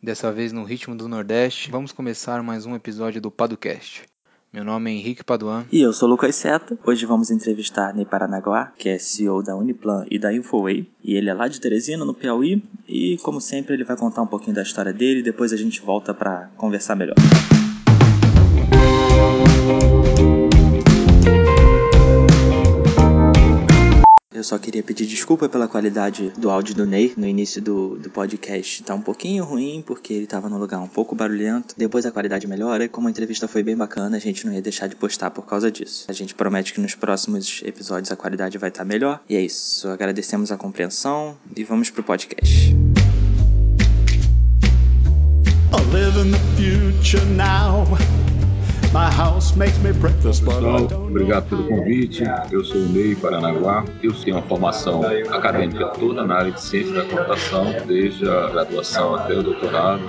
Dessa vez no ritmo do Nordeste, vamos começar mais um episódio do Padocast. Meu nome é Henrique Paduan. E eu sou Lucas Seta. Hoje vamos entrevistar Ney Paranaguá, que é CEO da Uniplan e da Infoway. E ele é lá de Teresina, no Piauí. E como sempre, ele vai contar um pouquinho da história dele depois a gente volta para conversar melhor. Eu só queria pedir desculpa pela qualidade do áudio do Ney no início do, do podcast. Tá um pouquinho ruim porque ele tava num lugar um pouco barulhento. Depois a qualidade melhora e como a entrevista foi bem bacana, a gente não ia deixar de postar por causa disso. A gente promete que nos próximos episódios a qualidade vai estar tá melhor. E é isso. Agradecemos a compreensão e vamos pro podcast. I live in the future now. Pessoal, obrigado pelo convite. Eu sou o Ney Paranaguá. Eu tenho uma formação acadêmica toda na área de ciência da computação, desde a graduação até o doutorado.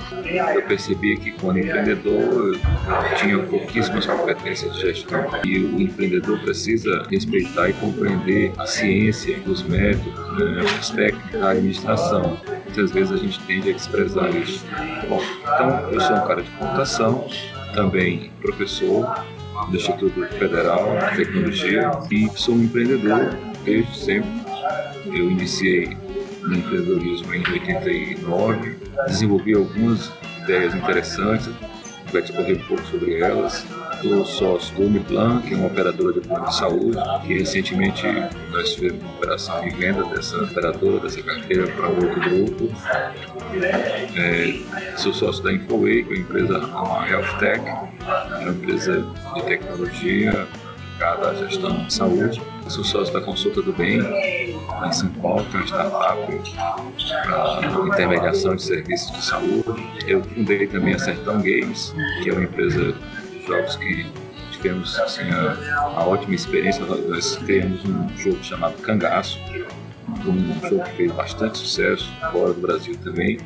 Eu percebi que, quando empreendedor, eu tinha pouquíssimas competências de gestão. E o empreendedor precisa respeitar e compreender a ciência, os métodos, né, as técnicas da administração. Muitas vezes a gente tende a desprezar isso. Bom, então eu sou um cara de computação também professor do Instituto Federal de Tecnologia e sou um empreendedor desde sempre. Eu iniciei no empreendedorismo em 89, desenvolvi algumas ideias interessantes, vai discorrer um pouco sobre elas. Sou sócio do Uniplan, que é uma operadora de plano de saúde, que recentemente nós fizemos uma operação de venda dessa operadora, dessa carteira para outro grupo. É, sou sócio da Infoway, que é uma empresa, uma Health Tech, é uma empresa de tecnologia aplicada à gestão de saúde. Sou sócio da Consulta do Bem, em São Paulo, que é uma startup para intermediação de serviços de saúde. Eu fundei também a Sertão Games, que é uma empresa jogos que tivemos assim, a, a ótima experiência. Nós criamos um jogo chamado Cangaço, um jogo que fez bastante sucesso fora do Brasil também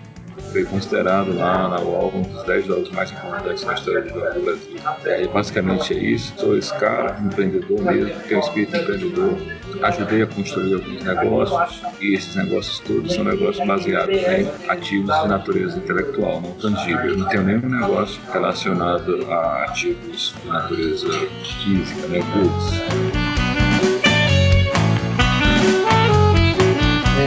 foi considerado lá na UOL um dos 10 jogos mais importantes na história do Brasil. É, basicamente é isso. Sou esse cara, empreendedor mesmo, tenho um espírito empreendedor. Ajudei a construir alguns negócios e esses negócios todos são negócios baseados em ativos de natureza intelectual, não tangível. Eu não tenho nenhum negócio relacionado a ativos de natureza física, né, goods.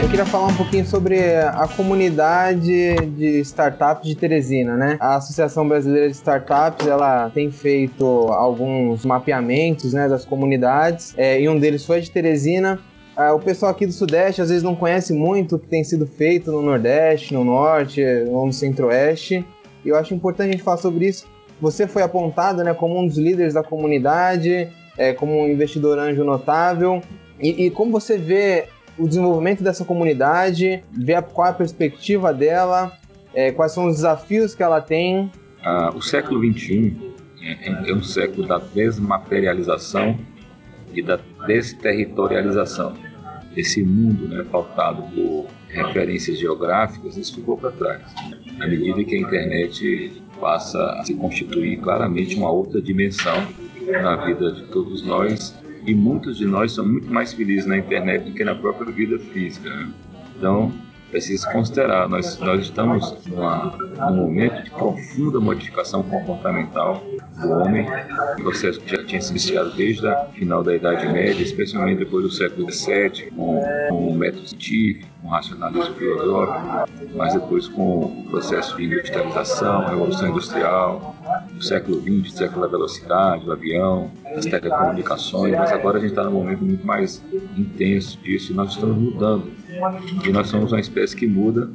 Eu queria falar um pouquinho sobre a comunidade de startups de Teresina, né? A Associação Brasileira de Startups, ela tem feito alguns mapeamentos, né, das comunidades, é, e um deles foi de Teresina. Ah, o pessoal aqui do Sudeste às vezes não conhece muito o que tem sido feito no Nordeste, no Norte ou no Centro-Oeste. E eu acho importante a gente falar sobre isso. Você foi apontado né, como um dos líderes da comunidade, é, como um investidor anjo notável. E, e como você vê o desenvolvimento dessa comunidade, ver qual é a perspectiva dela, é, quais são os desafios que ela tem. Ah, o século XXI é, é um século da desmaterialização e da desterritorialização. Esse mundo né, pautado por referências geográficas, isso ficou para trás. À medida que a internet passa a se constituir claramente uma outra dimensão na vida de todos nós, e muitos de nós são muito mais felizes na internet do que na própria vida física. Né? Então, precisa considerar, nós, nós estamos numa, num momento de profunda modificação comportamental do homem, um processo que já tinha se iniciado desde o final da Idade Média, especialmente depois do século XVII, com, com o método científico, com o racionalismo filosófico, mas depois com o processo de industrialização, revolução industrial, século XX, século da velocidade, do avião, das telecomunicações, mas agora a gente está num momento muito mais intenso disso e nós estamos mudando. E nós somos uma espécie que muda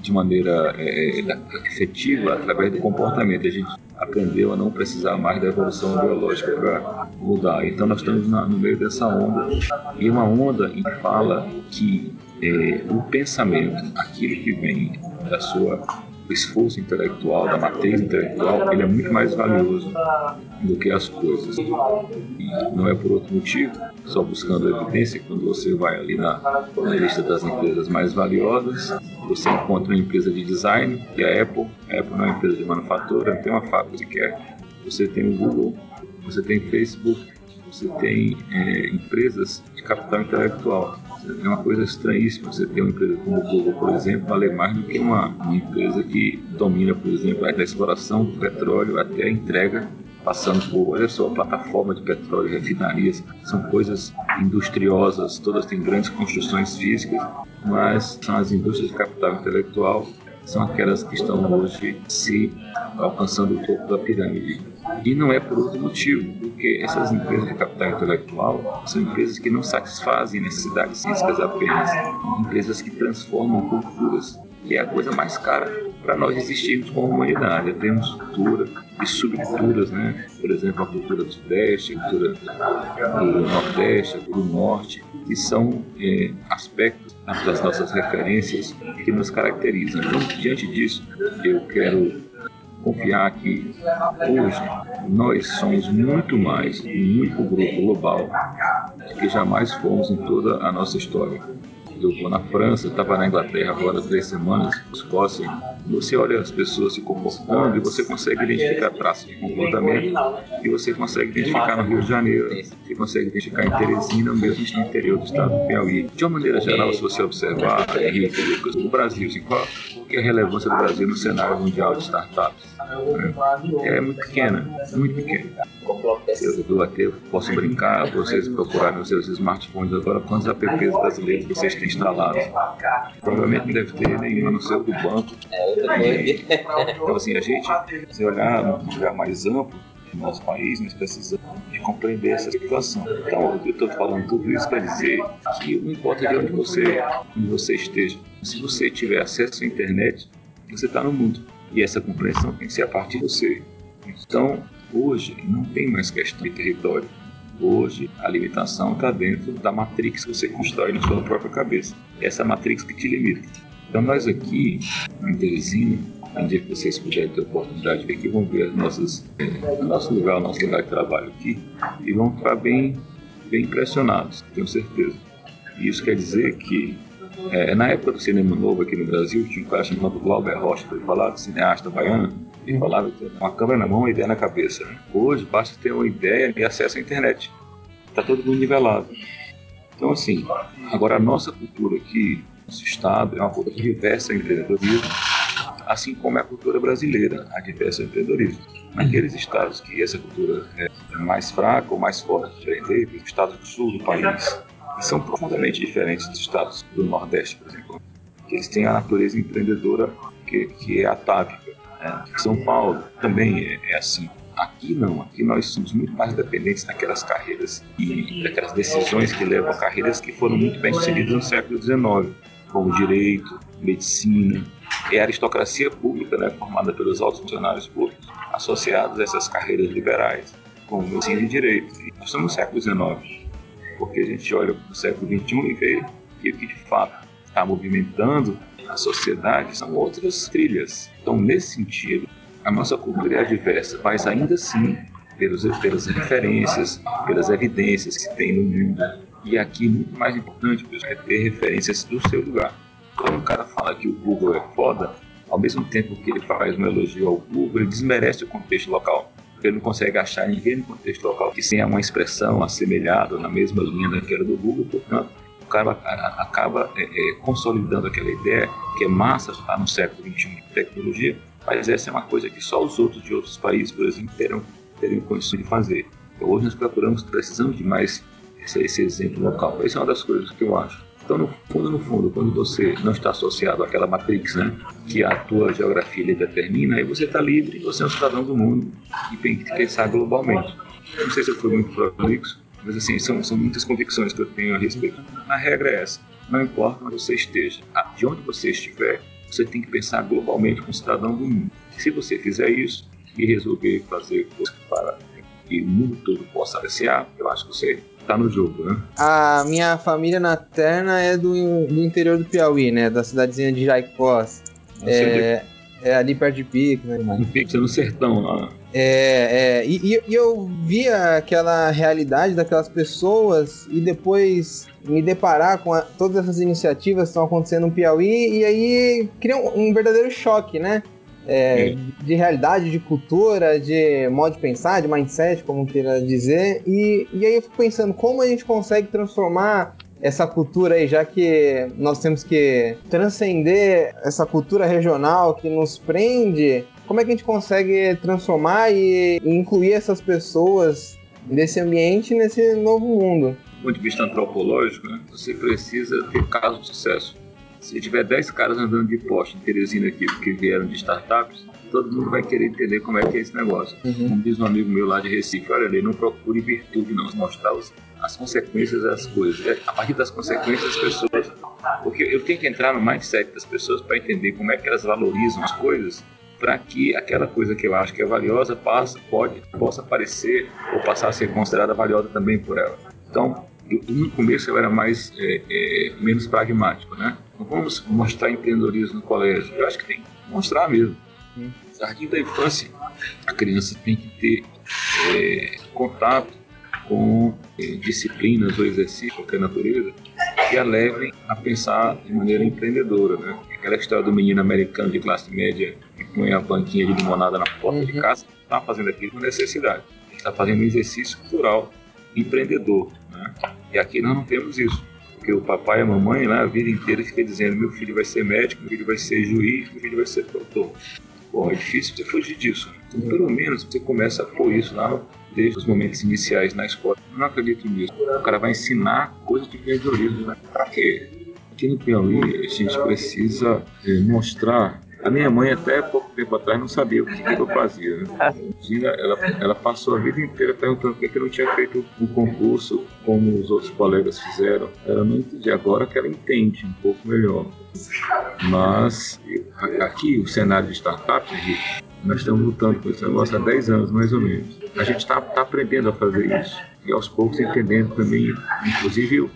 de maneira é, é efetiva através do comportamento. A gente aprendeu a não precisar mais da evolução biológica para mudar. Então nós estamos na, no meio dessa onda e uma onda que fala que é, o pensamento, aquilo que vem da sua o esforço intelectual, da matriz intelectual, ele é muito mais valioso do que as coisas. E não é por outro motivo, só buscando evidência, quando você vai ali na, na lista das empresas mais valiosas, você encontra uma empresa de design, que é a Apple. A Apple não é uma empresa de manufatura, não tem uma fábrica sequer. Você tem o Google, você tem Facebook, você tem é, empresas de capital intelectual. É uma coisa estranhíssima você ter uma empresa como o Google, por exemplo, valer mais do que uma, uma empresa que domina, por exemplo, a exploração do petróleo até a entrega passando por, olha só, plataforma de petróleo, refinarias, são coisas industriosas, todas têm grandes construções físicas, mas são as indústrias de capital intelectual, são aquelas que estão hoje se alcançando o topo da pirâmide. E não é por outro motivo, porque essas empresas de capital intelectual são empresas que não satisfazem necessidades físicas apenas, empresas que transformam culturas, que é a coisa mais cara para nós existirmos como humanidade. Temos cultura e subculturas, né? Por exemplo, a cultura do Sudeste, a cultura do Nordeste, a cultura do Norte, que são é, aspectos das nossas referências que nos caracterizam. Então, diante disso, eu quero confiar que hoje nós somos muito mais um único grupo global do que jamais fomos em toda a nossa história eu vou na França, estava na Inglaterra agora três semanas, Escócia. Você olha as pessoas se comportando e você consegue identificar traços de comportamento e você consegue identificar no Rio de Janeiro, você consegue identificar em Teresina, mesmo no interior do estado do Piauí. De uma maneira geral, se você observar, Henrique, Lucas, o Brasil, assim, qual é a relevância do Brasil no cenário mundial de startups? É, é muito pequena, muito pequena. Eu, eu até posso brincar, vocês procurarem nos seus smartphones agora quantos apps brasileiros vocês têm instalados. Provavelmente não deve ter nenhuma no seu do banco. E, então, assim, a gente, se olhar num lugar mais amplo, no nosso país, nós precisamos de compreender essa situação. Então, eu estou falando tudo isso para dizer que não importa de onde você, onde você esteja, se você tiver acesso à internet, você está no mundo. E essa compreensão tem que ser a partir de você. Então, hoje, não tem mais questão de território. Hoje, a limitação está dentro da matrix que você constrói na sua própria cabeça. Essa matrix que te limita. Então, nós aqui, em Teresina, um dia que vocês puderem ter a oportunidade de vir aqui, vão ver as nossas, o nosso lugar, o nosso lugar de trabalho aqui, e vão ficar bem, bem impressionados, tenho certeza. E isso quer dizer que é, na época do cinema novo aqui no Brasil, tinha um cara chamado Glauber Rocha, que falava, cineasta baiano, e falava que uma câmera na mão e ideia na cabeça. Hoje basta ter uma ideia e acesso à internet. Está todo mundo nivelado. Então, assim, agora a nossa cultura aqui, nosso Estado, é uma cultura que diversa empreendedorismo, assim como é a cultura brasileira, a diversa empreendedorismo. Naqueles estados que essa cultura é mais fraca ou mais forte, os estados do sul do país, são profundamente diferentes dos estados do Nordeste, por exemplo, que eles têm a natureza empreendedora que, que é atávica. Né? São Paulo também é, é, assim. Aqui não, aqui nós somos muito mais dependentes daquelas carreiras e daquelas decisões que levam a carreiras que foram muito bem sucedidas no século XIX, como direito, medicina, é a aristocracia pública, né, formada pelos altos funcionários públicos, associados a essas carreiras liberais, como medicina e direito. Nós estamos no século XIX porque a gente olha para o século XXI e vê que o que de fato está movimentando a sociedade são outras trilhas. Então, nesse sentido, a nossa cultura é diversa, mas ainda assim, pelos, pelas referências, pelas evidências que tem no mundo. E aqui, muito mais importante, é ter referências do seu lugar. Quando um cara fala que o Google é foda, ao mesmo tempo que ele faz um elogio ao Google, ele desmerece o contexto local ele não consegue achar ninguém no contexto local que tenha uma expressão assemelhada na mesma linha daquela do Google, portanto, o cara acaba é, é, consolidando aquela ideia que é massa, está no século XXI de tecnologia, mas essa é uma coisa que só os outros de outros países, por exemplo, terão, terem condições de fazer. Então, hoje nós procuramos, precisamos de mais esse, esse exemplo local. Essa é uma das coisas que eu acho. Então, no fundo, no fundo, quando você não está associado àquela matrix, né, que a tua geografia lhe determina, aí você está livre, você é um cidadão do mundo e tem que pensar globalmente. Não sei se eu fui muito prolixo, mas assim, são, são muitas convicções que eu tenho a respeito. A regra é essa, não importa onde você esteja, de onde você estiver, você tem que pensar globalmente como cidadão do mundo. Se você fizer isso e resolver fazer para que o mundo todo possa apreciar, eu acho que você tá no jogo, né? A minha família materna é do, do interior do Piauí, né? Da cidadezinha de Jaicós. É, é, ali perto de Pique, né? No Pique, no sertão lá. É, é e, e, eu via aquela realidade daquelas pessoas e depois me deparar com a, todas essas iniciativas que estão acontecendo no Piauí e aí cria um, um verdadeiro choque, né? É, de realidade, de cultura, de modo de pensar, de mindset, como queira dizer. E, e aí eu fico pensando como a gente consegue transformar essa cultura aí, já que nós temos que transcender essa cultura regional que nos prende, como é que a gente consegue transformar e incluir essas pessoas nesse ambiente, nesse novo mundo? Do ponto de vista antropológico, né, você precisa ter casos de sucesso. Se tiver 10 caras andando de poste em Teresina aqui, que vieram de startups, todo mundo vai querer entender como é que é esse negócio. Uhum. Como diz um amigo meu lá de Recife, olha ali, não procure virtude não, mostrar os, as consequências das coisas. É, a partir das consequências das pessoas. Porque eu tenho que entrar no mindset das pessoas para entender como é que elas valorizam as coisas para que aquela coisa que eu acho que é valiosa passe, pode, possa aparecer ou passar a ser considerada valiosa também por ela. Então, no começo eu era mais é, é, menos pragmático, né? Não vamos mostrar empreendedorismo no colégio. Eu acho que tem que mostrar mesmo. Hum. Jardim da infância, a criança tem que ter é, contato com é, disciplinas ou exercícios qualquer natureza que a levem a pensar de maneira empreendedora, né? Aquela história do menino americano de classe média que põe a banquinha de limonada na porta uhum. de casa, está fazendo aquilo por necessidade. Está fazendo um exercício cultural empreendedor. Né? E aqui nós não temos isso. Porque o papai e a mamãe lá a vida inteira fica dizendo: meu filho vai ser médico, meu filho vai ser juiz, meu filho vai ser doutor. Bom, é difícil você fugir disso. Então, pelo menos você começa a pôr isso lá desde os momentos iniciais na escola. Eu não acredito nisso. O cara vai ensinar coisas de empreendedorismo. Né? Para quê? Aqui no Piauí, a gente precisa é, mostrar a minha mãe, até pouco tempo atrás, não sabia o que, que eu fazia. Né? Gina, ela, ela passou a vida inteira perguntando por que eu não tinha feito um concurso como os outros colegas fizeram. Ela não entendia. Agora que ela entende um pouco melhor. Mas aqui, o cenário de startups, nós estamos lutando com esse negócio há 10 anos, mais ou menos. A gente está tá aprendendo a fazer isso. E aos poucos entendendo também, inclusive,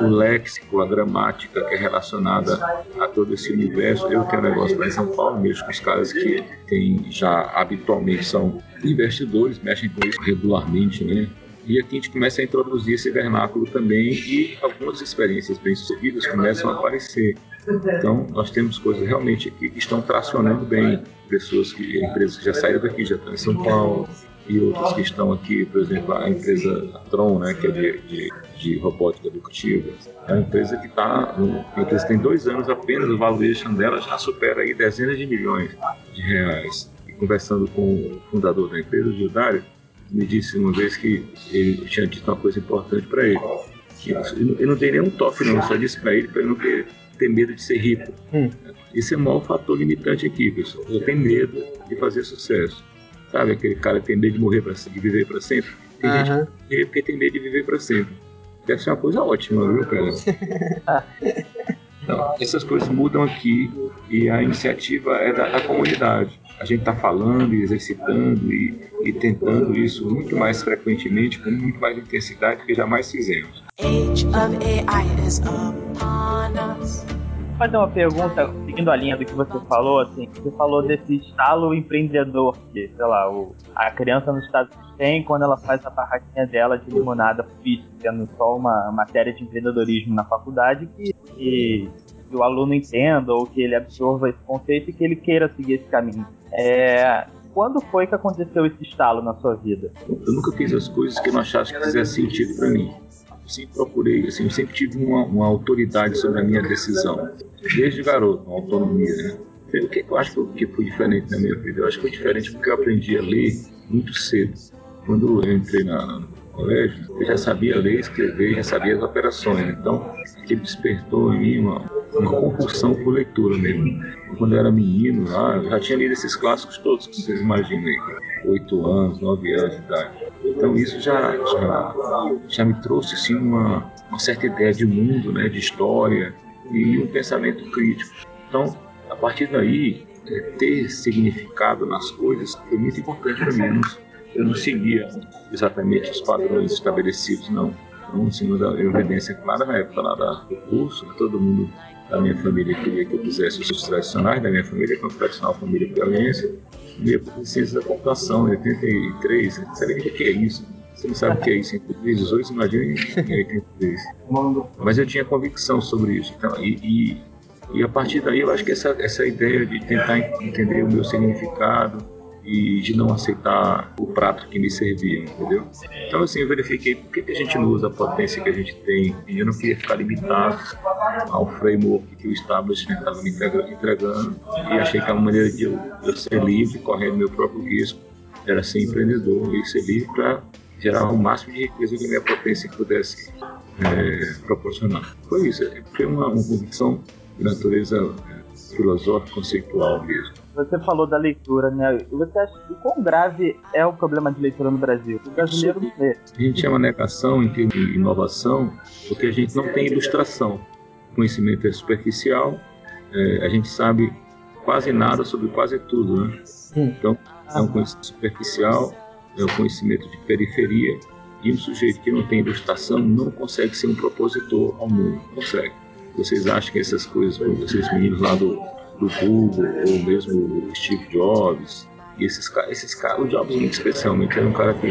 o léxico, a gramática que é relacionada a todo esse universo. Eu tenho um negócio lá em São Paulo, mesmo com os caras que tem, já habitualmente são investidores, mexem com isso regularmente, né? E aqui a gente começa a introduzir esse vernáculo também e algumas experiências bem-sucedidas começam a aparecer. Então, nós temos coisas realmente que estão tracionando bem. Pessoas que, empresas que já saíram daqui, já estão em São Paulo, e outras que estão aqui, por exemplo, a empresa Tron, né, que é de, de, de robótica educativa, é uma empresa que está, empresa tem dois anos apenas, o valuation dela já supera aí dezenas de milhões de reais. E conversando com o fundador da empresa, o Gildário, me disse uma vez que ele tinha dito uma coisa importante para ele. Que ele não tem nenhum toque não, só disse para ele para ele não ter, ter medo de ser rico. Hum. Esse é o maior fator limitante aqui, pessoal. Eu tenho medo de fazer sucesso. Sabe aquele cara que tem medo de morrer para de viver para sempre? Tem uhum. gente que porque tem medo de viver para sempre. Deve ser uma coisa ótima, viu, cara? Então, essas coisas mudam aqui e a iniciativa é da, da comunidade. A gente está falando e exercitando e, e, tentando isso muito mais frequentemente, com muito mais intensidade do que jamais fizemos. Age of AI is upon us fazer uma pergunta, seguindo a linha do que você falou, assim, você falou desse estalo empreendedor que, sei lá, o, a criança nos Estados Unidos tem quando ela faz a barraquinha dela de limonada física, tendo só uma matéria de empreendedorismo na faculdade que, que, que o aluno entenda ou que ele absorva esse conceito e que ele queira seguir esse caminho. É, quando foi que aconteceu esse estalo na sua vida? Eu nunca fiz as coisas que não achasse que fizesse sentido para mim sempre procurei, assim, sempre tive uma, uma, autoridade sobre a minha decisão, desde garoto, uma autonomia, né? O que eu acho que foi diferente na minha vida? Eu acho que foi diferente porque eu aprendi a ler muito cedo. Quando eu entrei na, colégio, eu já sabia ler, escrever, já sabia as operações. Então, aquilo despertou em mim uma, uma compulsão por leitura mesmo. Quando eu era menino, lá, eu já tinha lido esses clássicos todos que vocês imaginam aí. Oito anos, nove anos de idade. Então isso já, já, já me trouxe assim, uma, uma certa ideia de mundo, né, de história e um pensamento crítico. Então, a partir daí, é, ter significado nas coisas foi muito importante para mim. Eu não seguia exatamente os padrões estabelecidos, não. Então, assim, eu evidência clara na época lá do curso, todo mundo da minha família queria que eu fizesse os tradicionais da minha família, que é uma tradicional família piauiense, por ciência da computação, em 83, você sabe o que é isso? Você não sabe o que é isso em 2018, imagina em 83. Mas eu tinha convicção sobre isso. Então, e, e, e, a partir daí eu acho que essa, essa ideia de tentar entender o meu significado e, de não aceitar o prato que me serviam, entendeu? Então, assim, eu verifiquei por que, que a gente não usa a potência que a gente tem e eu não queria ficar limitado ao framework que o establishment estava me entregando e achei que a maneira de eu, eu ser livre, correndo meu próprio risco, era ser empreendedor e ser livre para gerar o máximo de riqueza que a minha potência pudesse é, proporcionar. Foi isso, foi uma, uma convicção de natureza é, filosófica, conceitual mesmo. Você falou da leitura, né? Você acha que quão grave é o problema de leitura no Brasil? O brasileiro não lê. A gente chama negação em de inovação porque a gente não tem ilustração. O conhecimento é superficial, é, a gente sabe quase nada sobre quase tudo, né? Então, é um conhecimento superficial, é um conhecimento de periferia, e um sujeito que não tem ilustração não consegue ser um propositor ao mundo. Consegue. Vocês acham que essas coisas, esses meninos lá do, do Google, ou mesmo Steve Jobs, e esses, esses caras, o Jobs muito especialmente, era um cara que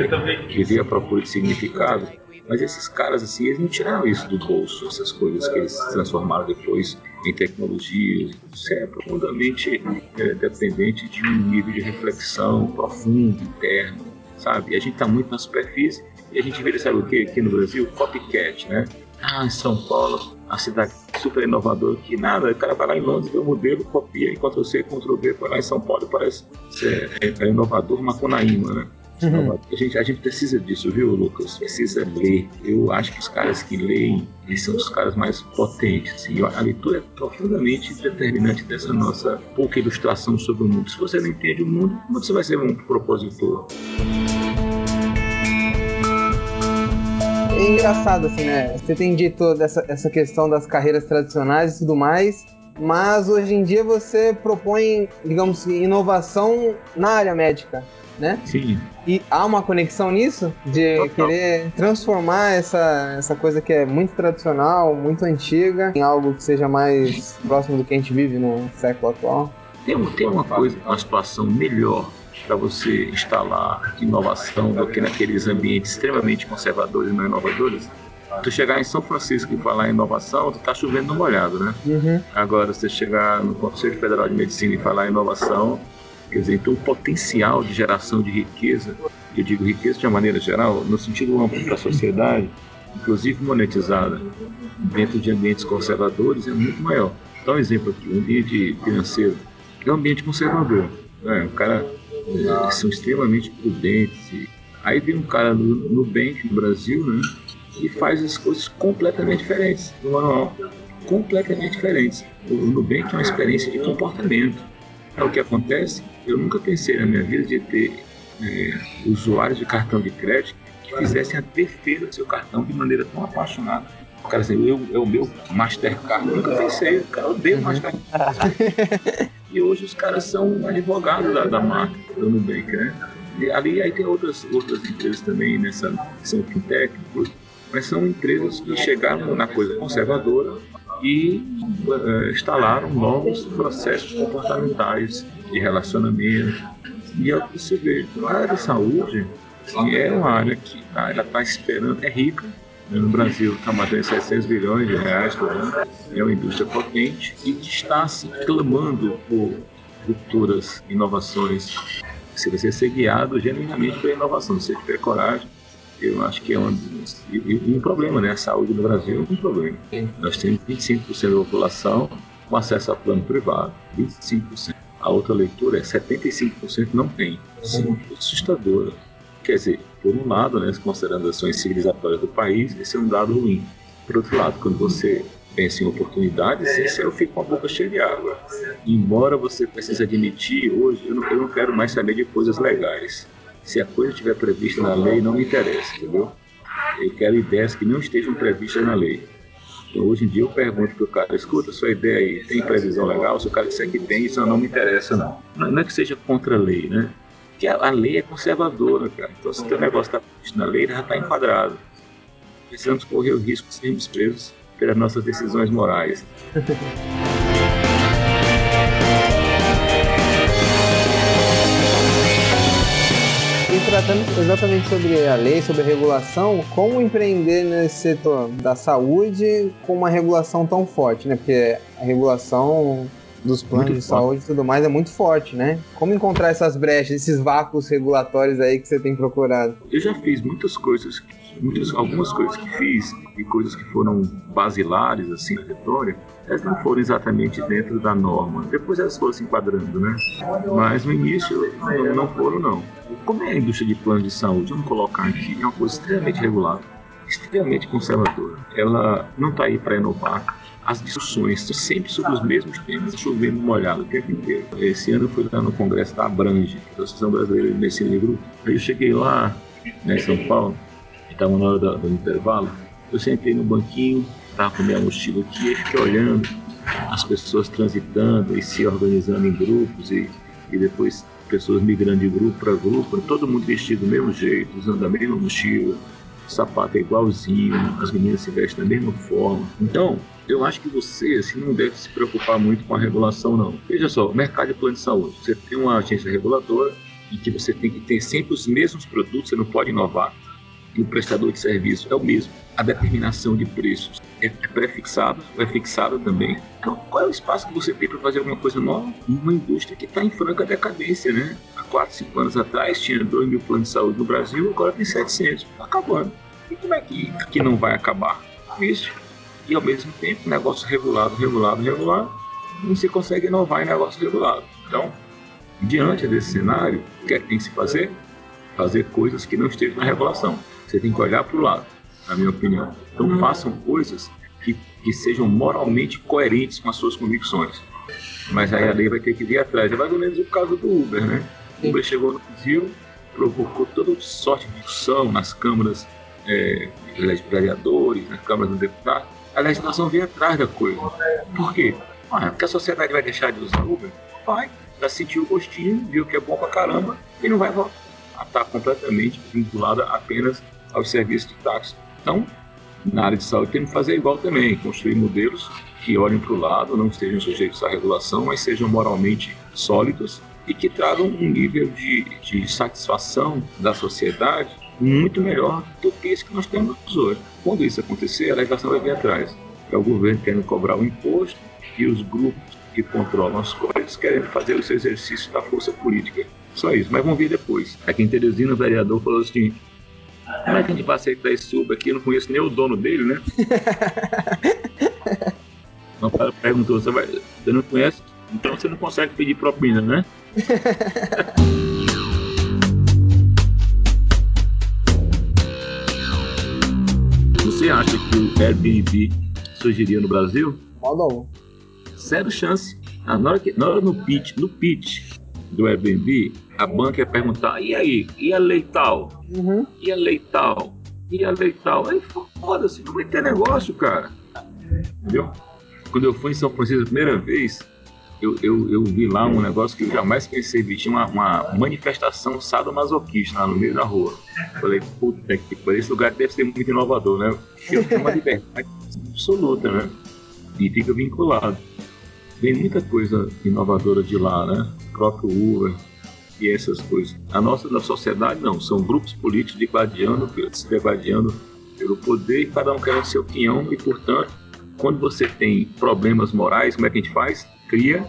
vivia à procura de significado, mas esses caras, assim, eles não tiraram isso do bolso, essas coisas que eles transformaram depois em tecnologias. Isso é profundamente é, dependente de um nível de reflexão profundo, interno, sabe? E a gente está muito na superfície e a gente vira, sabe o que aqui no Brasil? Copycat, né? Ah, em São Paulo, a cidade super inovadora, que nada, o cara vai lá em Londres, vê o modelo, copia, Ctrl C, Ctrl V, vai lá em São Paulo parece ser é, é inovador Macunaíma, né? Uhum. A, gente, a gente precisa disso, viu, Lucas? Precisa ler. Eu acho que os caras que leem, eles são os caras mais potentes. Assim. A leitura é profundamente determinante dessa nossa pouca ilustração sobre o mundo. Se você não entende o mundo, como você vai ser um propositor? É engraçado, assim, né? Você tem dito dessa, essa questão das carreiras tradicionais e tudo mais, mas hoje em dia você propõe, digamos assim, inovação na área médica, né? Sim. E há uma conexão nisso? De Total. querer transformar essa, essa coisa que é muito tradicional, muito antiga, em algo que seja mais próximo do que a gente vive no século atual? Tem, tem uma coisa, uma situação melhor para você instalar inovação do que naqueles ambientes extremamente conservadores e não inovadores. Tu chegar em São Francisco e falar em inovação, tu tá chovendo no molhado, né? Uhum. Agora, você chegar no Conselho Federal de Medicina e falar em inovação, quer dizer, então o potencial de geração de riqueza, eu digo riqueza de uma maneira geral, no sentido amplo para a sociedade, inclusive monetizada, dentro de ambientes conservadores, é muito maior. Dá um exemplo aqui, um ambiente financeiro, é um ambiente conservador. Né? O cara que são extremamente prudentes. Aí vem um cara no Nubank no Brasil, né? E faz as coisas completamente diferentes do manual. Completamente diferentes. O Nubank é uma experiência de comportamento. É o que acontece. Eu nunca pensei na minha vida de ter é, usuários de cartão de crédito que fizessem a defesa do seu cartão de maneira tão apaixonada. O cara assim, eu, é o meu Mastercard. Nunca pensei, o cara odeia o Mastercard. E hoje os caras são advogados da, da marca do Nubank, né? E ali aí tem outras, outras empresas também nessa são fintech, mas são empresas que chegaram na coisa conservadora e uh, instalaram novos processos comportamentais de relacionamento. E é o que você vê, a área de saúde assim, é uma área que tá, ela está esperando, é rica, no Brasil está matando 700 bilhões de reais por ano, é uma indústria potente e está se clamando por futuras inovações. Se você ser guiado genuinamente pela inovação, se você tiver coragem, eu acho que é um, um problema, né? A saúde no Brasil é um problema. Nós temos 25% da população com acesso a plano privado, 25%. A outra leitura é 75% não tem. Isso é assustadora. Quer dizer, por um lado, né, considerando as ações civilizatórias do país, esse é um dado ruim. Por outro lado, quando você pensa em oportunidades, esse eu fico com a boca cheia de água. Embora você precise admitir, hoje eu não, eu não quero mais saber de coisas legais. Se a coisa estiver prevista na lei, não me interessa, entendeu? Eu quero ideias que não estejam previstas na lei. Então, hoje em dia eu pergunto para o cara, escuta, sua ideia aí tem previsão legal? Se o cara disser que tem, isso não me interessa não. Não é que seja contra a lei, né? Que a, a lei é conservadora, cara. Então, se o teu negócio está na lei, já está enquadrado. Precisamos correr o risco de sermos presos pelas nossas decisões morais. Tratando exatamente sobre a lei, sobre a regulação, como empreender nesse setor da saúde com uma regulação tão forte, né? Porque a regulação dos planos muito de forte. saúde e tudo mais é muito forte, né? Como encontrar essas brechas, esses vácuos regulatórios aí que você tem procurado? Eu já fiz muitas coisas, muitas, algumas coisas que fiz e coisas que foram basilares assim na trajetória, elas não foram exatamente dentro da norma. Depois elas foram se enquadrando, né? Mas no início não, não foram não. Como é a indústria de planos de saúde? Vamos colocar aqui, é uma coisa extremamente regulada, extremamente conservadora. Ela não está aí para inovar as discussões são sempre sobre os mesmos temas, chovendo molhado o tempo inteiro. Esse ano eu fui lá no congresso da Abrange, da Associação Brasileira de Medicina de Grupo. Aí eu cheguei lá, né, em São Paulo, estava na hora do, do, intervalo, eu sentei no banquinho, estava com minha mochila aqui, e fiquei olhando as pessoas transitando e se organizando em grupos e, e depois pessoas migrando de grupo para grupo, todo mundo vestido do mesmo jeito, usando a mesma mochila, sapato é igualzinho, as meninas se vestem da mesma forma. Então, eu acho que você assim, não deve se preocupar muito com a regulação, não. Veja só, mercado de plano de saúde. Você tem uma agência reguladora em que você tem que ter sempre os mesmos produtos, você não pode inovar. E o prestador de serviço é o mesmo. A determinação de preços é pré-fixada, é fixada também. Então, qual é o espaço que você tem para fazer alguma coisa nova? Uma indústria que está em franca decadência, né? Há 4, 5 anos atrás tinha 2 mil planos de saúde no Brasil, agora tem 700. Está acabando. E como é que, que não vai acabar? Isso e ao mesmo tempo negócio regulado, regulado, regulado, não se consegue inovar em negócio regulado. Então, diante desse cenário, o que é que tem que se fazer? Fazer coisas que não estejam na regulação. Você tem que olhar para o lado, na minha opinião. Então, façam coisas que, que sejam moralmente coerentes com as suas convicções. Mas aí a lei vai ter que vir atrás. É mais ou menos o caso do Uber, né? O Uber chegou no Brasil, provocou toda sorte de discussão nas câmaras é, vereadores, nas câmaras dos deputados a legislação vem atrás da coisa. Por quê? Ah, porque a sociedade vai deixar de usar Uber? Vai. Já sentiu o gostinho, viu que é bom pra caramba e não vai voltar a estar completamente vinculada apenas aos serviços de táxi. Então, na área de saúde, temos que fazer igual também, construir modelos que olhem para o lado, não estejam sujeitos à regulação, mas sejam moralmente sólidos e que tragam um nível de, de satisfação da sociedade muito melhor do que esse que nós temos hoje. Quando isso acontecer, a legislação vai vir atrás. É o governo querendo cobrar o imposto e os grupos que controlam as coisas querem fazer o seu exercício da força política. Só isso, mas vamos ver depois. Aqui em Teresina, o vereador falou assim: como é que a gente vai aceitar esse Uber aqui? Eu não conheço nem o dono dele, né? o cara perguntou: você, vai, você não conhece? Então você não consegue pedir propina, né? Você acha que o Airbnb surgiria no Brasil? Modo Zero chance. Ah, na hora, que, na hora no pitch, no pitch do Airbnb, a banca ia perguntar, e aí, e a lei tal? Uhum. E a lei tal? E a lei tal? Aí foda-se, não vai ter negócio, cara. Entendeu? Quando eu fui em São Francisco a primeira vez, eu, eu, eu vi lá um negócio que eu jamais pensei ver. Tinha uma, uma manifestação sadomasoquista lá no meio da rua. Falei, puta que esse lugar deve ser muito inovador, né? Eu tenho uma liberdade absoluta, né? E fica vinculado. Vem muita coisa inovadora de lá, né? O próprio Uber e essas coisas. A nossa da sociedade, não. São grupos políticos degladiando, se degladiando pelo poder e cada um querendo seu pinhão e, portanto, quando você tem problemas morais, como é que a gente faz? Cria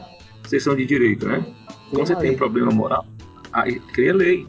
sessão de direito, né? Quando você tem problema moral, aí cria lei.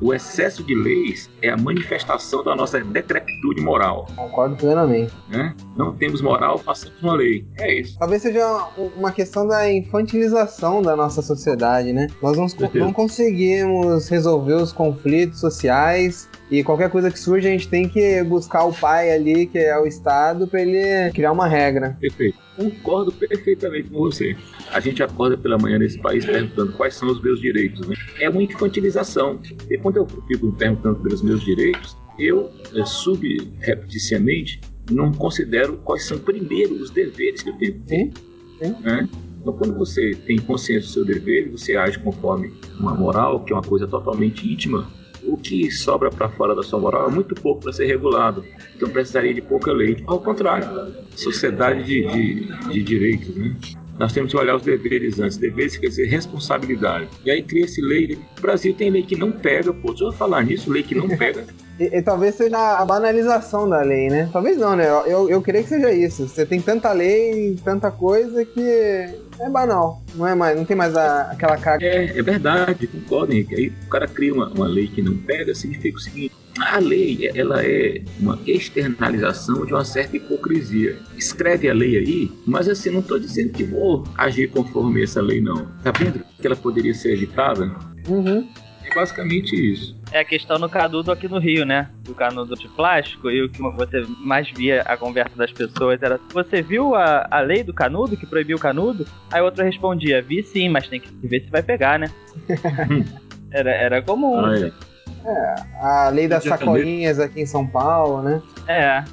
O excesso de leis é a manifestação da nossa decrepitude moral. Concordo plenamente. Né? Não temos moral, façamos uma lei. É isso. Talvez seja uma questão da infantilização da nossa sociedade, né? Nós não, não conseguimos resolver os conflitos sociais e qualquer coisa que surge, a gente tem que buscar o pai ali, que é o Estado, para ele criar uma regra. Perfeito. Concordo perfeitamente com você. A gente acorda pela manhã nesse país perguntando quais são os meus direitos. Né? É uma infantilização. E quando eu fico perguntando pelos meus direitos, eu, é, subrepticiamente, não considero quais são primeiro os deveres que eu tenho. Sim. Sim. Né? Então, quando você tem consciência do seu dever, você age conforme uma moral, que é uma coisa totalmente íntima, o que sobra para fora da sua moral é muito pouco para ser regulado. Então precisaria de pouca lei. Ao contrário, sociedade de, de, de direitos, né? Nós temos que olhar os deveres antes. Deveres quer dizer responsabilidade. E aí cria-se lei. O Brasil tem lei que não pega, pô. Deixa eu falar nisso, lei que não pega. e, e, talvez seja a banalização da lei, né? Talvez não, né? Eu, eu, creio que seja isso. Você tem tanta lei, tanta coisa que é banal. Não é mais, não tem mais a, aquela carga. É, é verdade, concordo, Henrique. Aí o cara cria uma, uma lei que não pega, significa o seguinte: a lei ela é uma externalização de uma certa hipocrisia. Escreve a lei aí, mas assim, não estou dizendo que vou agir conforme essa lei, não. Tá vendo que ela poderia ser evitada? Uhum. É basicamente isso. É a questão no canudo aqui no Rio, né? Do canudo de plástico, e o que você mais via a conversa das pessoas era: Você viu a, a lei do canudo que proibiu o canudo? Aí o outro respondia: Vi sim, mas tem que ver se vai pegar, né? era, era comum. Ah, é. A lei das sacolinhas aqui em São Paulo, né? É.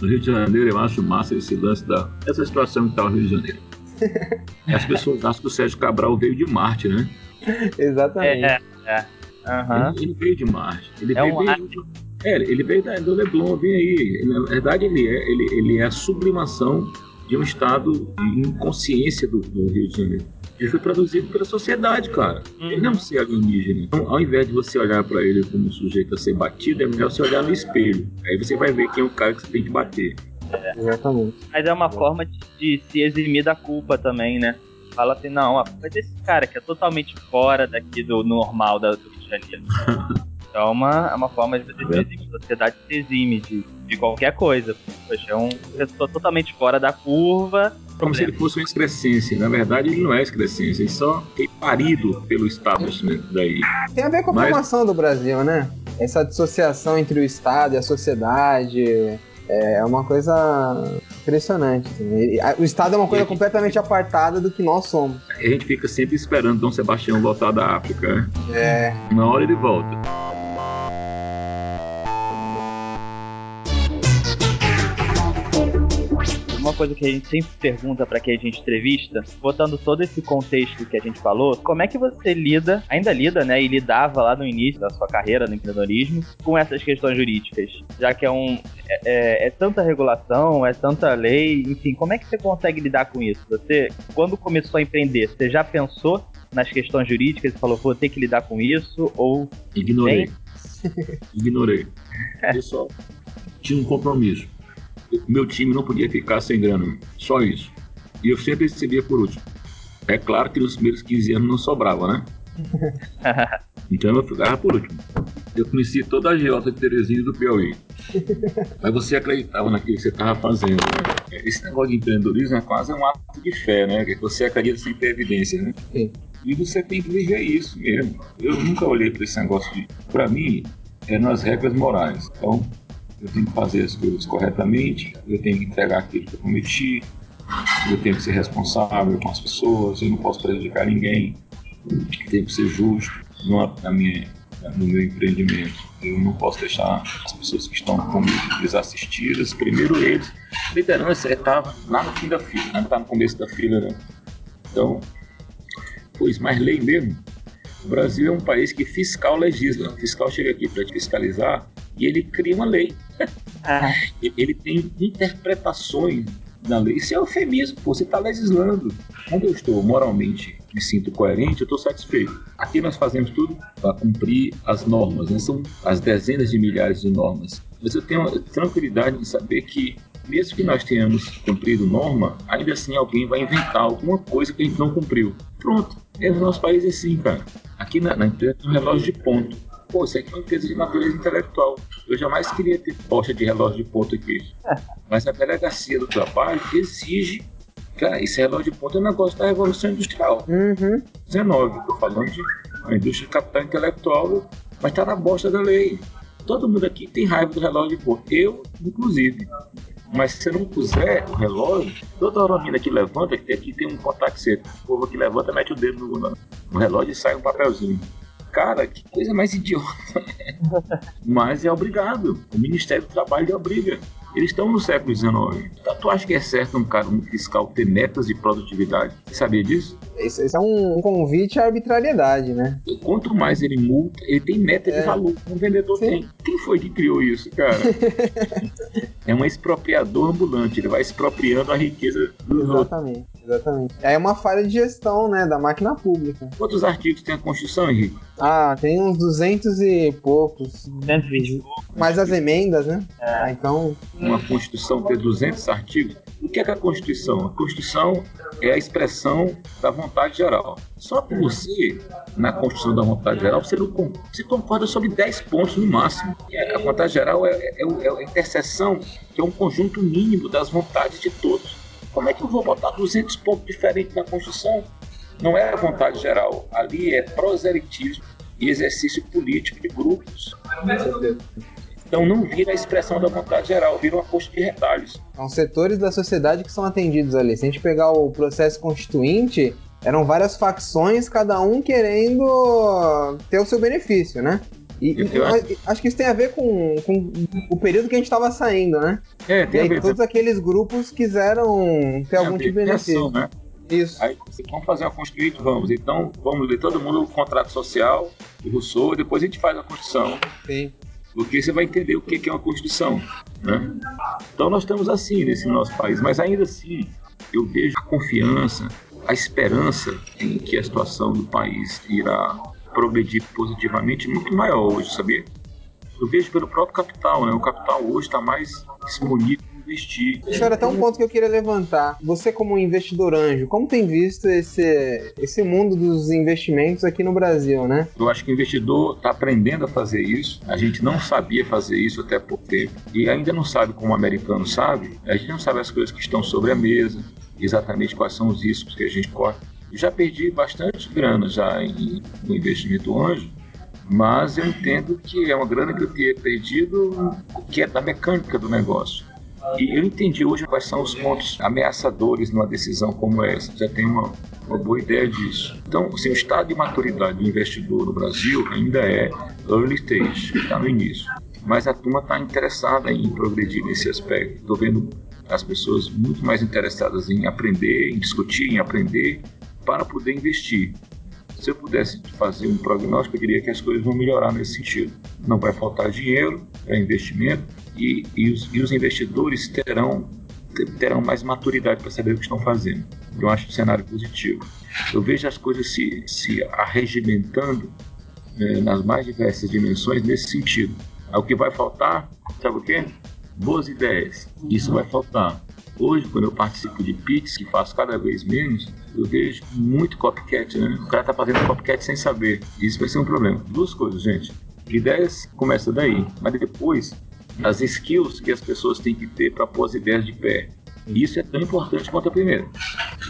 No Rio de Janeiro, eu acho massa esse lance da. Essa situação que tá no Rio de Janeiro. As pessoas acham que o Sérgio Cabral veio de Marte, né? Exatamente. É, é. Aham. Ele, ele veio de Marte. Ele É veio, um veio- é, ele veio da, do Leblon, vem aí. Na verdade, ele é, ele, ele é a sublimação de um estado de inconsciência do, do Rio de Janeiro. Ele foi produzido pela sociedade, cara. Ele não é um ser alienígena. Então, ao invés de você olhar para ele como um sujeito a ser batido, é melhor você olhar no espelho. Aí você vai ver quem é o cara que você tem que bater. Exatamente. Mas é uma forma de, de se eximir da culpa também, né? Fala assim, não, a culpa é desse cara que é totalmente fora daqui do normal da, do Rio de Janeiro. Então é uma, é uma forma de você se eximir. A sociedade se exime de, de qualquer coisa. Poxa, é uma pessoa totalmente fora da curva. Como se ele fosse uma excrescência. Na verdade, ele não é excrescência. Ele só foi parido pelo establishment daí. Tem a ver com a Mas- formação do Brasil, né? Essa dissociação entre o Estado e a sociedade é uma coisa impressionante. assim. O Estado é uma coisa completamente apartada do que nós somos. A gente fica sempre esperando Dom Sebastião voltar da África. né? É. Na hora ele volta. Uma coisa que a gente sempre pergunta pra quem a gente entrevista, botando todo esse contexto que a gente falou, como é que você lida, ainda lida, né, e lidava lá no início da sua carreira no empreendedorismo, com essas questões jurídicas? Já que é um. É, é- é tanta regulação, é tanta lei, enfim, como é que você consegue lidar com isso? Você, quando começou a empreender, você já pensou nas questões jurídicas e falou, vou ter que lidar com isso? Ou Ignorei. Ignorei. Eu só tinha um compromisso. Meu time não podia ficar sem grana. Só isso. E eu sempre recebia por último. É claro que nos primeiros 15 anos não sobrava, né? Então eu ficava por último. Eu conheci toda a agiota de Terezinha do Piauí. Mas você acreditava naquilo que você estava fazendo. Né? Esse negócio de empreendedorismo é quase um ato de fé, né? Que você acredita sem ter evidência, né? Sim. E você tem que viver isso mesmo. Eu nunca olhei para esse negócio de. Para mim, é nas regras morais. Então, eu tenho que fazer as coisas corretamente, eu tenho que entregar aquilo que eu prometi, eu tenho que ser responsável com as pessoas, eu não posso prejudicar ninguém, eu tenho que ser justo no, na minha, no meu empreendimento. Eu não posso deixar as pessoas que estão comigo desassistidas. Primeiro eles, liderança estava lá no fim da fila, não está no começo da fila, né? Então, pois, mas lei mesmo. O Brasil é um país que fiscal legisla. O fiscal chega aqui para te fiscalizar e ele cria uma lei. Ah, Ele tem interpretações da lei. Isso é eufemismo, pô, você está legislando. Quando eu estou moralmente me sinto coerente, eu estou satisfeito. Aqui nós fazemos tudo para cumprir as normas, né? são as dezenas de milhares de normas. Mas eu tenho a tranquilidade de saber que, mesmo que nós tenhamos cumprido norma, ainda assim alguém vai inventar alguma coisa que a gente não cumpriu. Pronto, é no nosso país assim, cara. Aqui na, na empresa tem um relógio de ponto. Pô, isso aqui é uma empresa de natureza intelectual. Eu jamais queria ter posta de relógio de ponto aqui. Mas a delegacia do trabalho exige. Cara, esse relógio de ponto é um negócio da Revolução Industrial. Uhum. 19, estou falando de uma indústria capital intelectual, mas está na bosta da lei. Todo mundo aqui tem raiva do relógio de ponto. Eu, inclusive. Mas se você não puser o relógio, toda hora a mina que levanta, que aqui tem um contato seco. O povo que levanta mete o dedo no, no relógio e sai um papelzinho. Cara, que coisa mais idiota. Mas é obrigado. O Ministério do Trabalho obriga. Eles estão no século XIX. Então, tu acha que é certo um cara, um fiscal, ter metas de produtividade? Você sabia disso? Isso, isso é um, convite à arbitrariedade, né? Quanto mais ele multa, ele tem meta de É. valor. Um vendedor Sim. tem. Quem foi que criou isso, cara? é um expropriador ambulante. Ele vai expropriando a riqueza dos outros. Exatamente. É uma falha de gestão, né, da máquina pública. Quantos artigos tem a Constituição, Henrique? Ah, tem uns 200 e poucos. 220. Mais as emendas, né? Ah, então, Uma Constituição ter 200 artigos. O que é, que é a Constituição? A Constituição é a expressão da vontade geral. Só que você, na Constituição da vontade geral, você, não, você concorda sobre 10 pontos no máximo. A vontade geral é, é, é a interseção, que é um conjunto mínimo das vontades de todos. Como é que eu vou botar 200 pontos diferentes na Constituição? Não é a vontade geral. Ali é proselitismo e exercício político de grupos. Então não vira a expressão da vontade geral, vira uma coxa de retalhos. São setores da sociedade que são atendidos ali. Se a gente pegar o processo constituinte, eram várias facções, cada um querendo ter o seu benefício, né? E, e acho... acho que isso tem a ver com, com o período que a gente estava saindo, né? É, tem e aí a ver, todos aqueles grupos quiseram ter algum tipo de benefício. né? Isso. Aí vamos fazer uma constituinte, vamos. Então vamos ler todo mundo o contrato social, o Rousseau, depois a gente faz a Constituição. Sim. Porque você vai entender o que é uma Constituição. Né? Então nós estamos assim nesse nosso país, mas ainda assim eu vejo a confiança, a esperança em que a situação do país irá progredir positivamente muito maior hoje, sabia? Eu vejo pelo próprio capital, né? O capital hoje está mais disponível investir. Isso era até um ponto que eu queria levantar. Você, como investidor anjo, como tem visto esse, esse mundo dos investimentos aqui no Brasil, né? Eu acho que o investidor está aprendendo a fazer isso. A gente não sabia fazer isso até pouco tempo. E ainda não sabe como o americano sabe. A gente não sabe as coisas que estão sobre a mesa, exatamente quais são os riscos que a gente corre. Já perdi bastante grana já em, no investimento anjo, mas eu entendo que é uma grana que eu tinha perdido, que é da mecânica do negócio. E eu entendi hoje quais são os pontos ameaçadores numa decisão como essa. Já tenho uma, uma boa ideia disso. Então, assim, o estado de maturidade do investidor no Brasil ainda é early stage, está no início. Mas a turma está interessada em progredir nesse aspecto. Estou vendo as pessoas muito mais interessadas em aprender, em discutir, em aprender para poder investir. Se eu pudesse fazer um prognóstico, eu diria que as coisas vão melhorar nesse sentido. Não vai faltar dinheiro para investimento e, e, os, e os investidores terão, terão mais maturidade para saber o que estão fazendo. Eu acho um cenário positivo. Eu vejo as coisas se, se arregimentando né, nas mais diversas dimensões nesse sentido. O que vai faltar, sabe o quê? Boas ideias. Isso vai faltar. Hoje, quando eu participo de PITs, que faço cada vez menos, eu vejo muito copycat, né? O cara tá fazendo copycat sem saber. Isso vai ser um problema. Duas coisas, gente. Ideias começa daí, mas depois as skills que as pessoas têm que ter para pôr as ideias de pé. Isso é tão importante quanto a primeira.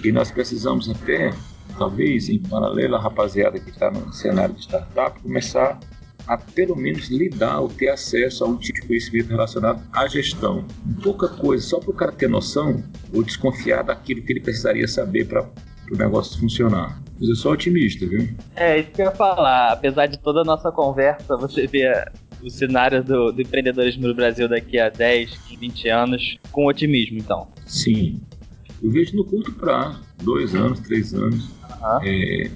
E nós precisamos até, talvez, em paralelo à rapaziada que está no cenário de startup, começar a pelo menos lidar ou ter acesso a um tipo de conhecimento relacionado à gestão. Pouca coisa, só para o cara ter noção ou desconfiar daquilo que ele precisaria saber para o negócio funcionar. Mas eu sou otimista, viu? É, isso que eu ia falar. Apesar de toda a nossa conversa, você vê o cenário do, do empreendedorismo no Brasil daqui a 10, 20 anos com otimismo, então. Sim. Eu vejo no curto prazo, dois anos, três anos. Uhum. É,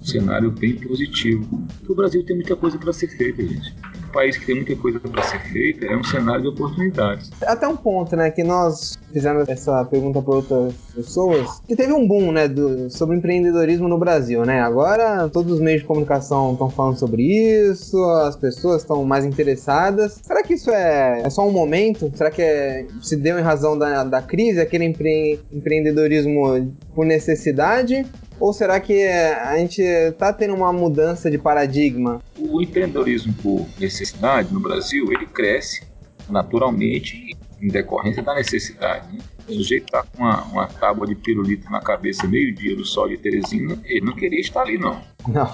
um cenário bem positivo. O Brasil tem muita coisa para ser feita, gente. Um país que tem muita coisa para ser feita é um cenário de oportunidades. Até um ponto, né, que nós fizemos essa pergunta para outras pessoas, que teve um boom, né, do, sobre empreendedorismo no Brasil, né? Agora todos os meios de comunicação estão falando sobre isso, as pessoas estão mais interessadas. Será que isso é, é só um momento? Será que é, se deu em razão da, da crise, aquele empre, empreendedorismo por necessidade? Ou será que a gente está tendo uma mudança de paradigma? O empreendedorismo por necessidade no Brasil, ele cresce naturalmente em decorrência da necessidade. Né? O sujeito está com uma, uma, tábua de pirulito na cabeça meio-dia no sol de Teresina, ele não queria estar ali, não. Não.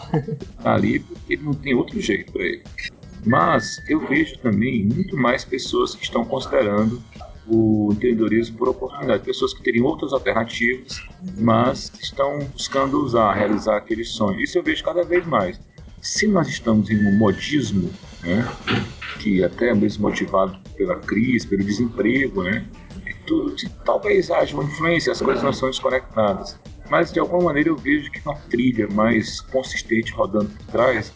Está ali porque ele não tem outro jeito para ele. Mas eu vejo também muito mais pessoas que estão considerando o empreendedorismo por oportunidade. Pessoas que teriam outras alternativas, mas estão buscando usar, realizar aquele sonho. Isso eu vejo cada vez mais. Se nós estamos em um modismo, né, que até mesmo motivado pela crise, pelo desemprego, né, tudo, talvez haja uma influência, as coisas não são desconectadas. Mas de alguma maneira eu vejo que uma trilha mais consistente rodando por trás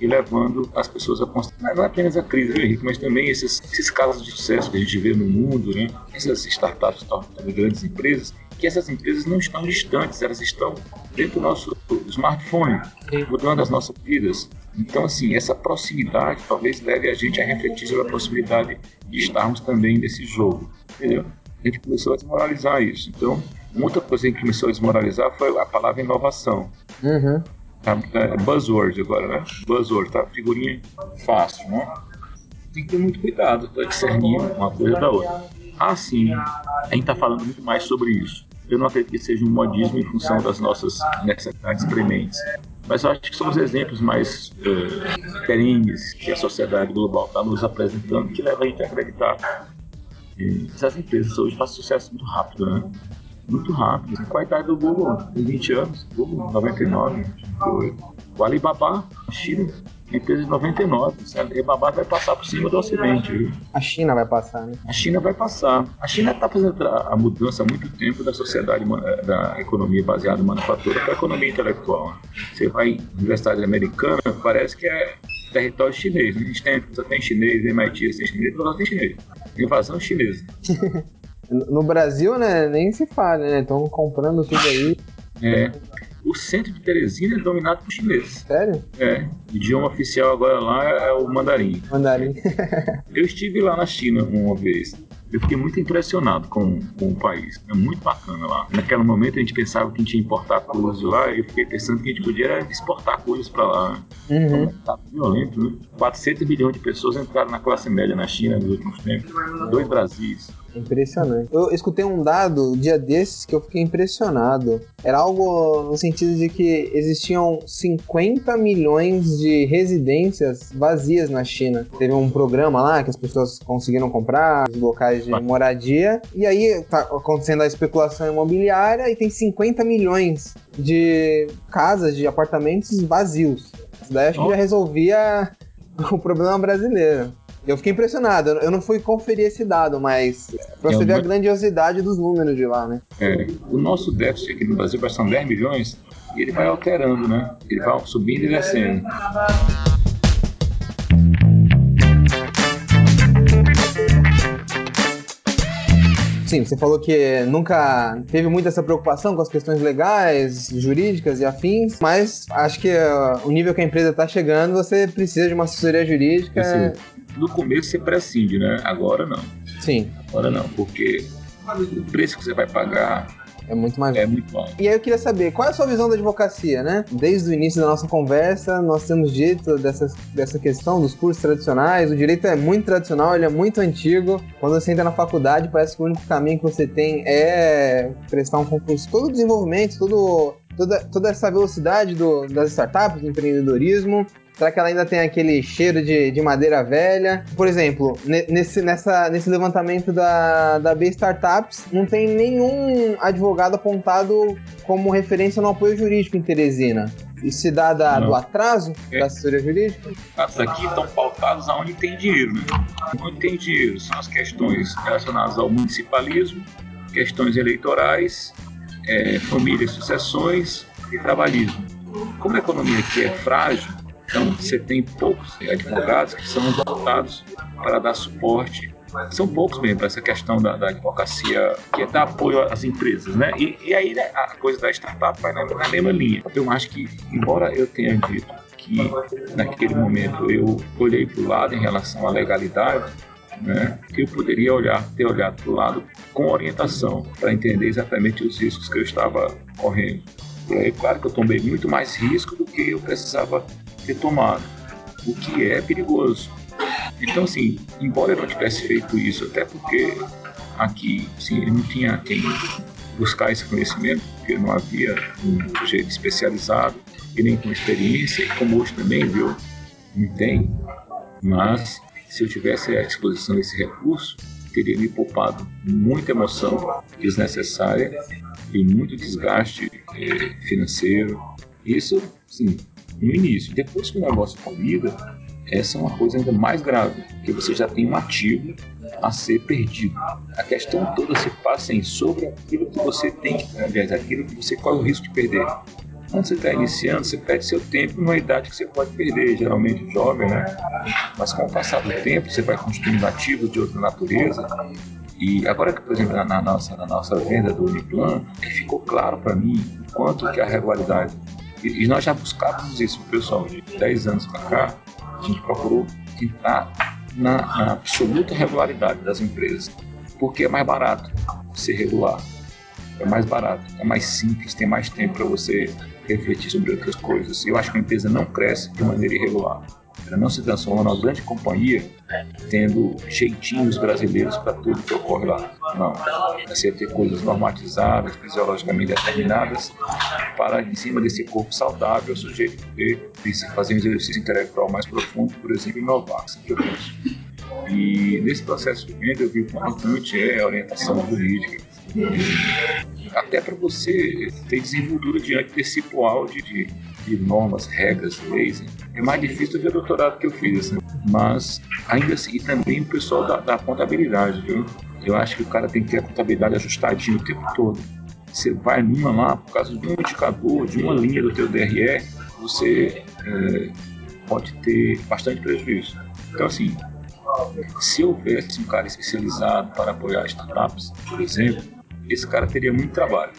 e levando as pessoas a considerar, não é apenas a crise, viu, Henrique, mas também esses, esses casos de sucesso que a gente vê no mundo, né? essas startups, também grandes empresas, que essas empresas não estão distantes, elas estão dentro do nosso smartphone, mudando as nossas vidas. Então, assim, essa proximidade talvez leve a gente a refletir sobre a possibilidade de estarmos também nesse jogo, entendeu? a gente começou a desmoralizar isso. Então, outra coisa que começou a desmoralizar foi a palavra inovação. Uhum. Tá, é buzzword agora, né? Buzzword, tá? Figurinha fácil, né? Tem que ter muito cuidado para discernir uma coisa da outra. Ah, sim, a gente está falando muito mais sobre isso. Eu não acredito que seja um modismo em função das nossas necessidades prementes. Mas eu acho que são os exemplos mais uh, perenes que a sociedade global está nos apresentando que leva a gente a acreditar. E essas empresas hoje fazem sucesso muito rápido, né? Muito rápido. Qual a idade do Google? Tem 20 anos. Google, 99, 98. O Alibaba, China, empresa de 99. A Alibaba vai passar por cima do Ocidente. Viu? A China vai passar, né? A China vai passar. A China está fazendo a mudança há muito tempo da sociedade, da economia baseada em manufatura para a economia intelectual. Você vai em universidade americana, parece que é território chinês. A gente tem, só tem chinês, MIT, tem chinês, só tem chinês. Invasão chinesa. no Brasil, né, nem se fala, né? Estão comprando tudo aí. É. O centro de Teresina é dominado por chineses. Sério? É. O idioma oficial agora lá é o mandarim. Mandarim. Eu estive lá na China uma vez. Eu fiquei muito impressionado com, com o país. É muito bacana lá. Naquele momento a gente pensava que a gente ia importar coisas lá e eu fiquei pensando que a gente podia exportar coisas para lá. Uhum. Tá violento, né? 400 milhões de pessoas entraram na classe média na China nos últimos tempos. Dois Brasis. Impressionante. Eu escutei um dado dia desses que eu fiquei impressionado. Era algo no sentido de que existiam 50 milhões de residências vazias na China. Teve um programa lá que as pessoas conseguiram comprar, os locais de moradia, e aí tá acontecendo a especulação imobiliária e tem 50 milhões de casas, de apartamentos vazios. Isso daí acho que já resolvia o problema brasileiro. Eu fiquei impressionado. Eu não fui conferir esse dado, mas pra é você ver a grandiosidade dos números de lá, né? É, o nosso déficit aqui no Brasil vai ser 10 milhões e ele vai alterando, né? Ele vai subindo e descendo. Sim, você falou que nunca teve muita essa preocupação com as questões legais, jurídicas e afins, mas acho que uh, o nível que a empresa está chegando, você precisa de uma assessoria jurídica. Sim. No começo você prescinde, né? Agora não. Sim. Agora não, porque o preço que você vai pagar é muito mais É muito bom. E aí eu queria saber, qual é a sua visão da advocacia, né? Desde o início da nossa conversa, nós temos dito dessa, dessa questão dos cursos tradicionais. O direito é muito tradicional, ele é muito antigo. Quando você entra na faculdade, parece que o único caminho que você tem é prestar um concurso. Todo o desenvolvimento, todo, toda, toda essa velocidade do, das startups, do empreendedorismo, Será que ela ainda tem aquele cheiro de, de madeira velha? Por exemplo, nesse, nessa, nesse levantamento da, da B Startups, não tem nenhum advogado apontado como referência no apoio jurídico em Teresina. Isso se dá da, do atraso é. da assessoria jurídica? Os aqui estão pautados aonde tem dinheiro, né? Onde tem dinheiro são as questões relacionadas ao municipalismo, questões eleitorais, é, famílias, sucessões e trabalhismo. Como a economia aqui é frágil, então, você tem poucos advogados que são voltados para dar suporte. São poucos mesmo para essa questão da, da, advocacia, que é dar apoio às empresas, né? E, e aí né, a coisa da startup vai na, na mesma linha. Eu acho que, embora eu tenha dito que naquele momento eu olhei para o lado em relação à legalidade, né, que eu poderia olhar, ter olhado para o lado com orientação para entender exatamente os riscos que eu estava correndo. Aí, claro que eu tomei muito mais risco do que eu precisava ter tomado, o que é perigoso. Então, assim, embora eu não tivesse feito isso, até porque aqui, assim, eu não tinha quem buscar esse conhecimento, porque não havia um sujeito especializado e nem com experiência, como hoje também, viu, não tem. Mas, se eu tivesse à disposição esse recurso, teria me poupado muita emoção desnecessária e muito desgaste eh, financeiro. Isso, sim, no início. Depois que o negócio convida, essa é uma coisa ainda mais grave, porque você já tem um ativo a ser perdido. A questão toda se passa em sobre aquilo que você tem, aliás, aquilo que você corre o risco de perder. Quando você está iniciando, você perde seu tempo numa idade que você pode perder, geralmente jovem, né? Mas com o passar do tempo, você vai construindo ativos de outra natureza. E agora que, por exemplo, na, na nossa, na nossa venda do Uniplan, ficou claro para mim o quanto que a regularidade e, nós já buscávamos isso, pessoal, de 10 anos para cá, a gente procurou entrar na, na, absoluta regularidade das empresas. porque é mais barato ser regular. É mais barato, é mais simples, tem mais tempo para você refletir sobre outras coisas. Eu acho que a empresa não cresce de maneira irregular. Ela não se transforma numa grande companhia tendo jeitinhos brasileiros para tudo que ocorre lá. Não. Você ter coisas normatizadas, fisiologicamente determinadas, para, em cima desse corpo saudável, o sujeito poder fazer um exercício intelectual mais profundo, por exemplo, inovar, eu penso. E nesse processo de venda, eu vi o importante é a orientação jurídica. Até para você ter desenvoltura diante desse poal de, de, de normas, regras, leis. É mais difícil do que o doutorado que eu fiz, assim. mas ainda assim, e também o pessoal da, da contabilidade, viu? Eu acho que o cara tem que ter a contabilidade ajustadinha o tempo todo. Você vai numa lá, por causa de um indicador, de uma linha do teu DRE, você é, pode ter bastante prejuízo. Então, assim, se houvesse um cara especializado para apoiar startups, por exemplo, esse cara teria muito trabalho.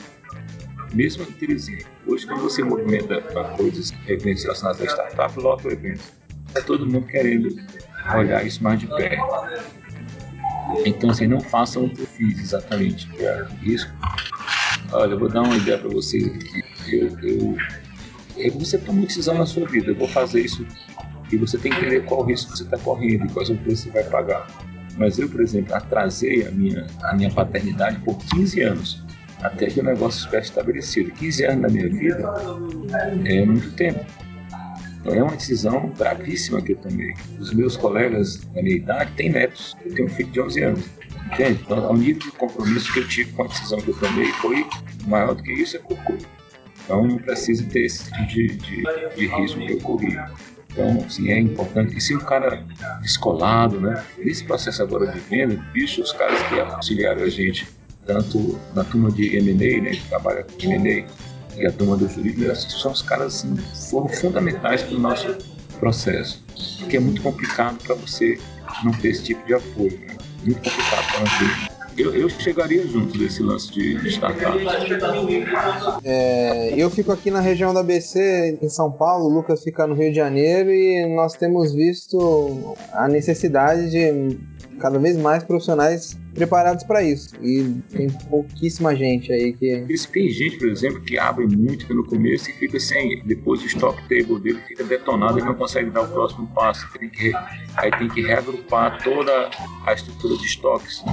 Mesmo em Teresina. Hoje, quando você movimenta para coisas, eventos relacionados a startup, lota o evento. Está todo mundo querendo olhar isso mais de perto. Então, assim, não façam o que eu fiz exatamente, é risco. Olha, eu vou dar uma ideia para vocês aqui. Eu, eu, você toma uma decisão na sua vida, eu vou fazer isso e você tem que entender qual risco você está correndo e quais o preço você vai pagar. Mas eu, por exemplo, atrasei a minha, a minha paternidade por 15 anos, até que o negócio estivesse estabelecido. 15 anos da minha vida é muito tempo. Então é uma decisão gravíssima que eu tomei. Os meus colegas da minha idade têm netos. Eu tenho um filho de 11 anos. Entende? Então, o nível de compromisso que eu tive com a decisão que eu tomei foi maior do que isso, é cocô. Então, não precisa ter esse tipo de, de, de risco que eu corri. Então, assim, é importante. E se o cara descolado, né? Nesse processo agora de venda, bicho, os caras que auxiliaram a gente, tanto na turma de M&A, né? Que trabalha com M&A, e a turma do jurídico, são os caras, assim, foram fundamentais para o nosso processo. Porque é muito complicado para você não ter esse tipo de apoio, né? Muito complicado para nós eu, eu chegaria junto desse lance de, de startups. É, eu fico aqui na região da BC, em São Paulo, o Lucas fica no Rio de Janeiro e nós temos visto a necessidade de cada vez mais profissionais preparados para isso. E tem pouquíssima gente aí que. Tem gente, por exemplo, que abre muito no começo e fica sem. Depois o stop table dele fica detonado e não consegue dar o próximo passo. Tem que, aí tem que reagrupar toda a estrutura de estoques.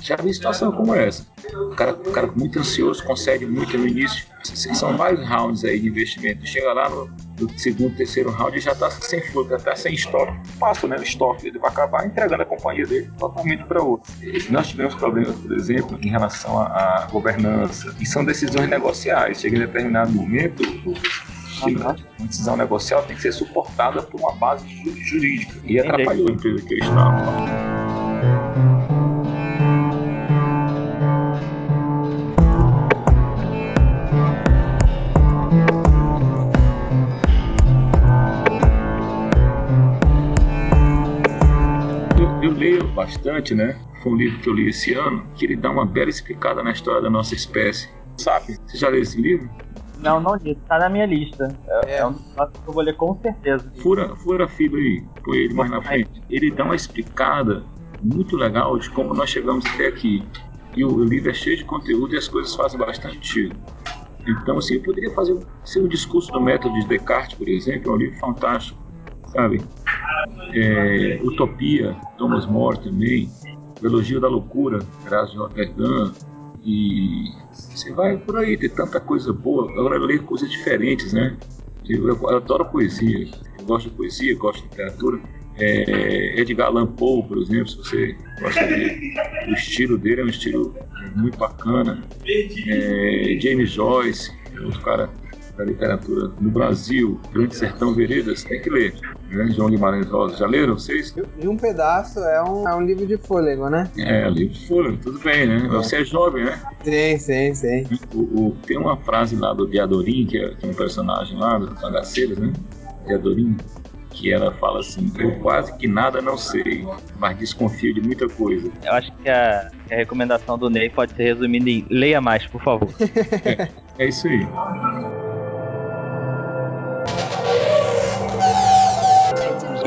Já vi situação como essa. O cara, o cara muito ansioso, consegue muito no início. São vários rounds aí de investimento. Chega lá no, no segundo, terceiro round e já está sem fluxo, já está sem estoque. Passa né, o estoque, ele vai acabar entregando a companhia dele totalmente para outro. Nós tivemos problemas, por exemplo, em relação à, governança. E são decisões negociais. Chega em determinado momento, uma decisão negocial tem que ser suportada por uma base jurídica. E atrapalhou a empresa que eu estava. Bastante, né? Foi um livro que eu li esse ano, que ele dá uma bela explicada na história da nossa espécie. Sabe? Você já leu esse livro? Não, não li. Tá na minha lista. É, é um dos que eu vou ler com certeza. Fura, fura a fibra aí. Põe ele mais na frente. Ele dá uma explicada muito legal de como nós chegamos até aqui. E o, o livro é cheio de conteúdo e as coisas fazem bastante sentido. Então, assim, eu poderia fazer um, um discurso do método de Descartes, por exemplo, é um livro fantástico, sabe? É, Utopia, Thomas More também, o Elogio da Loucura, de Rotterdam, e você vai por aí, tem tanta coisa boa. Agora ler coisas diferentes, né? Eu, eu, eu, adoro poesia, eu gosto de poesia, gosto de literatura. É, Edgar Allan Poe, por exemplo, se você gosta de, o estilo dele é um estilo muito bacana. É, James Joyce, outro cara da literatura no Brasil, Grande Sertão Veredas, tem que ler. Né? João Guimarães Rosa, já leram vocês? E um pedaço é um, é um livro de fôlego, né? É, livro de fôlego, tudo bem, né? É. Você é jovem, né? Sim, sim, sim. O, o, tem uma frase lá do Diadorim, que é, que é um personagem lá do Cangaceiras, né? Diadorim, que ela fala assim: Eu quase que nada não sei, mas desconfio de muita coisa. Eu acho que a, a recomendação do Ney pode ser resumida em leia mais, por favor. é, é isso aí.